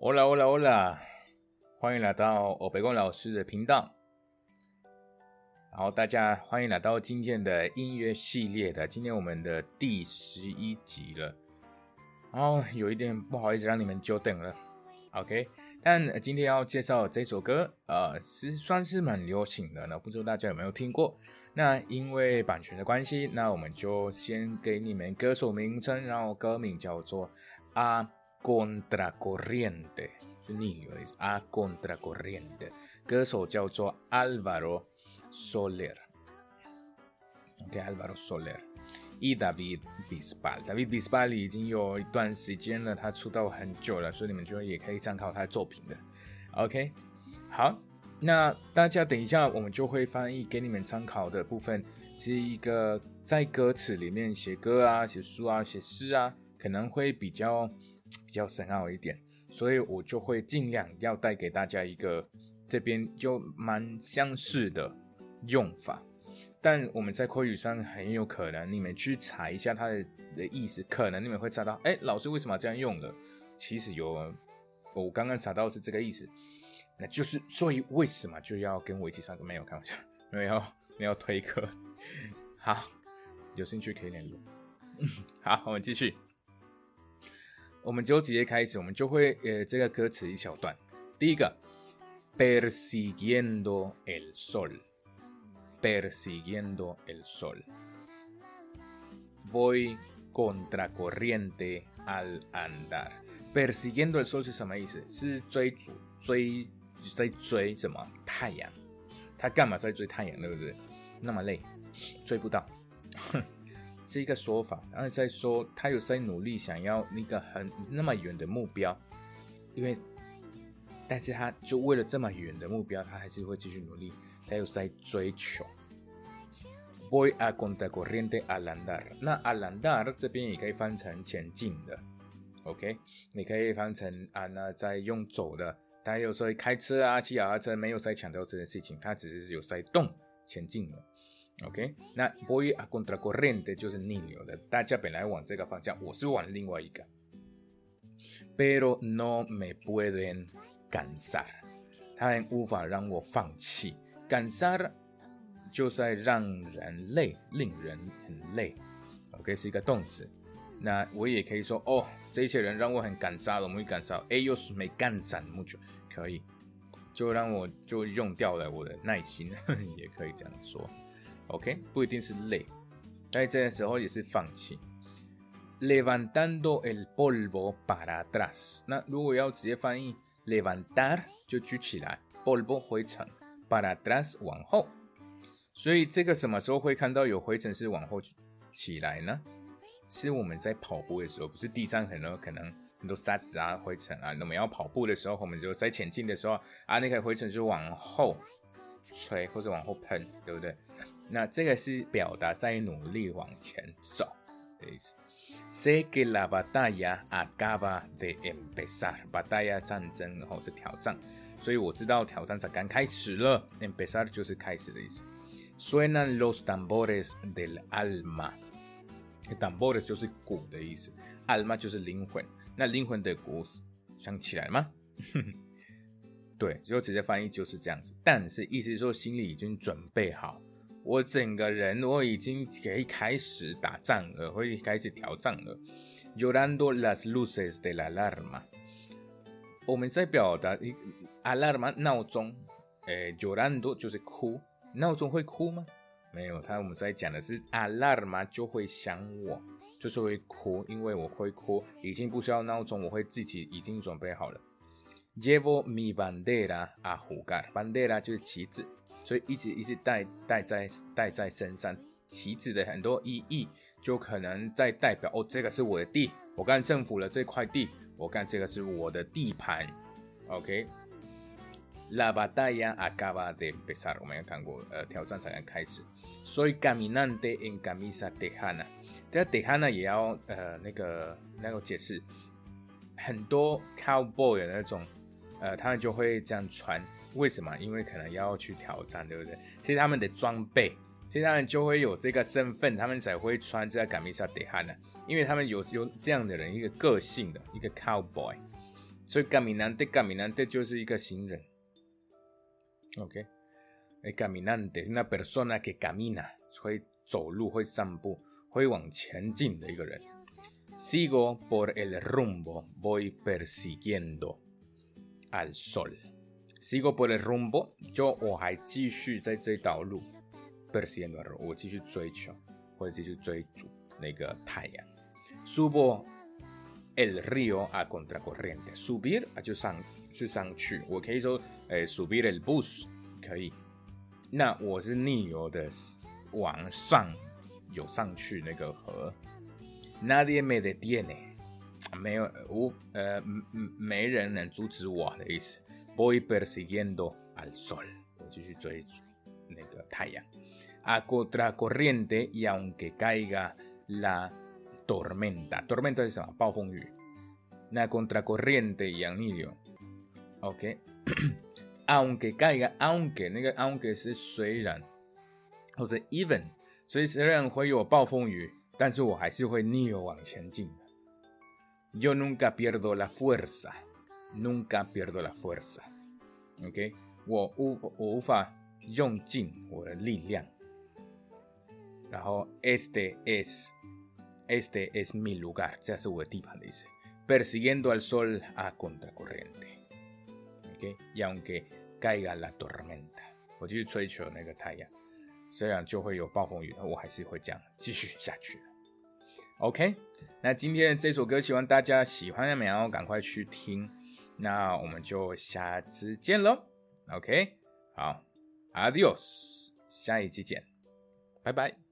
欧啦欧啦欧啦，欢迎来到欧北宫老师的频道。然后大家欢迎来到今天的音乐系列的，今天我们的第十一集了。然后有一点不好意思让你们久等了，OK。但今天要介绍这首歌，呃，是算是蛮流行的呢，不知道大家有没有听过？那因为版权的关系，那我们就先给你们歌手名称，然后歌名叫做《啊 Contra Corriente》，是逆流的意思，《A Contra Corriente》，歌手叫做 Alvaro Soler。OK，Alvaro Soler。E. David Bisbal，David Bisbal 已经有一段时间了，他出道很久了，所以你们就也可以参考他的作品的。OK，好，那大家等一下我们就会翻译给你们参考的部分，是一个在歌词里面写歌啊、写书啊、写诗啊，可能会比较比较深奥一点，所以我就会尽量要带给大家一个这边就蛮相似的用法。但我们在口语上很有可能，你们去查一下它的的意思，可能你们会查到，哎，老师为什么这样用了？其实有，我刚刚查到是这个意思，那就是所以为什么就要跟我一起上课？没有开玩笑，没有没有推课。好，有兴趣可以联络。好，我们继续，我们就直接开始，我们就会呃这个歌词一小段，第一个，persiguiendo el sol。persiguiendo el sol. Voy contracorriente al andar. Persiguiendo el sol 是什么意思？是追逐、追在追什么？太阳。他干嘛在追太阳？对不对？那么累，追不到，是一个说法。然后在说他有在努力想要那个很那么远的目标，因为，但是他就为了这么远的目标，他还是会继续努力。他有在追求。Voy a contracorriente al andar。那 al andar 这边也可以翻成前进的，OK？你可以翻成啊，那在用走的。他有时候开车啊，骑脚踏车没有在强调这件事情，他只是有在动前进了，OK？那 voy a contracorriente 就是逆流的，大家本来往这个方向，我是往另外一个。Pero no me pueden cansar，他们无法让我放弃。cansar 就在让人累，令人很累。OK，是一个动词。那我也可以说，哦，这些人让我很感伤了，我们感伤。Ellos me cansan mucho，可以，就让我就用掉了我的耐心，也可以这样说。OK，不一定是累，在这个时候也是放弃。Levantando el polvo para atrás，那如果要直接翻译，levantar 就举起来，polvo 灰尘。para atrás 往后，所以这个什么时候会看到有灰尘是往后起来呢？是我们在跑步的时候，不是地上很多可能很多沙子啊、灰尘啊。那么要跑步的时候，我们就在前进的时候啊，那个灰尘就往后吹或者往后喷，对不对？那这个是表达在努力往前走的意思。Sé que la batalla acaba de empezar，batalla 战争，然后是挑战。所以我知道挑战才刚开始了。Empezar 就是开始的意思。Suenan los tambores del alma。tambores 就是鼓的意思，alma 就是灵魂。那灵魂的鼓想起来吗？对，就直接翻译就是这样子。但是意思是说心里已经准备好，我整个人我已经可以开始打仗了，可以开始挑战了。Llorando las luces de la alarma。我们在表达一 alarma 闹钟，诶，llorando 就是哭，闹钟会哭吗？没有，他我们在讲的是 alarma 就会想我，就是会哭，因为我会哭，已经不需要闹钟，我会自己已经准备好了。Llevo mi bandera a jugar，bandera 就是旗子，所以一直一直带带在带在身上，旗子的很多意义就可能在代表哦，这个是我的地，我干政府了这块地。我看这个是我的地盘，OK？La batalla acaba de empezar。我们也看过，呃，挑战才刚开始。Soy caminante en camisa tejana。这个 tejana 也要呃那个那个解释。很多 cowboy 的那种，呃，他们就会这样穿，为什么？因为可能要去挑战，对不对？其实他们的装备，其实他们就会有这个身份，他们才会穿这个改米沙德汉呢，因为他们有有这样的人，一个个性的一个 cowboy，所以改米男对改米男对就是一个行人，OK？El caminante，那 persona que camina，会走路，会散步，会往前进的一个人。Sigo por el rumbo，voy persiguiendo。al sol. Sigo por el rumbo，就我还继续在这条路 persiguiendo，我继续追求或者继续追逐那个太阳。Subo el río a contracorriente. Subir 啊就上就上去，我可以说诶 subir el bus 可以。那我是逆流的往上有上去那个河。Nadie me detiene， 没有无呃没人能阻止我的意思。Voy persiguiendo al sol，我继续追逐那个太阳。A contracorriente y aunque caiga la tormenta. Tormenta es una contracorriente y anillo. Ok. aunque caiga, aunque aunque o sea, even，所以虽然会有暴风雨，但是我还是会逆流往前进的。 Yo nunca pierdo la fuerza, nunca pierdo la fuerza. OK，我无我无法用尽我的力量。然后 este es este es mi lugar，这是我的地盘的意思。Persiguiendo al sol a contracorriente。OK，y aunque caiga la tormenta，我继续追求那个太阳，虽然就会有暴风雨，我还是会这样继续下去。 OK，那今天这首歌希望大家喜欢的然后赶快去听，那我们就下次见喽。OK，好，Adios，下一期见，拜拜。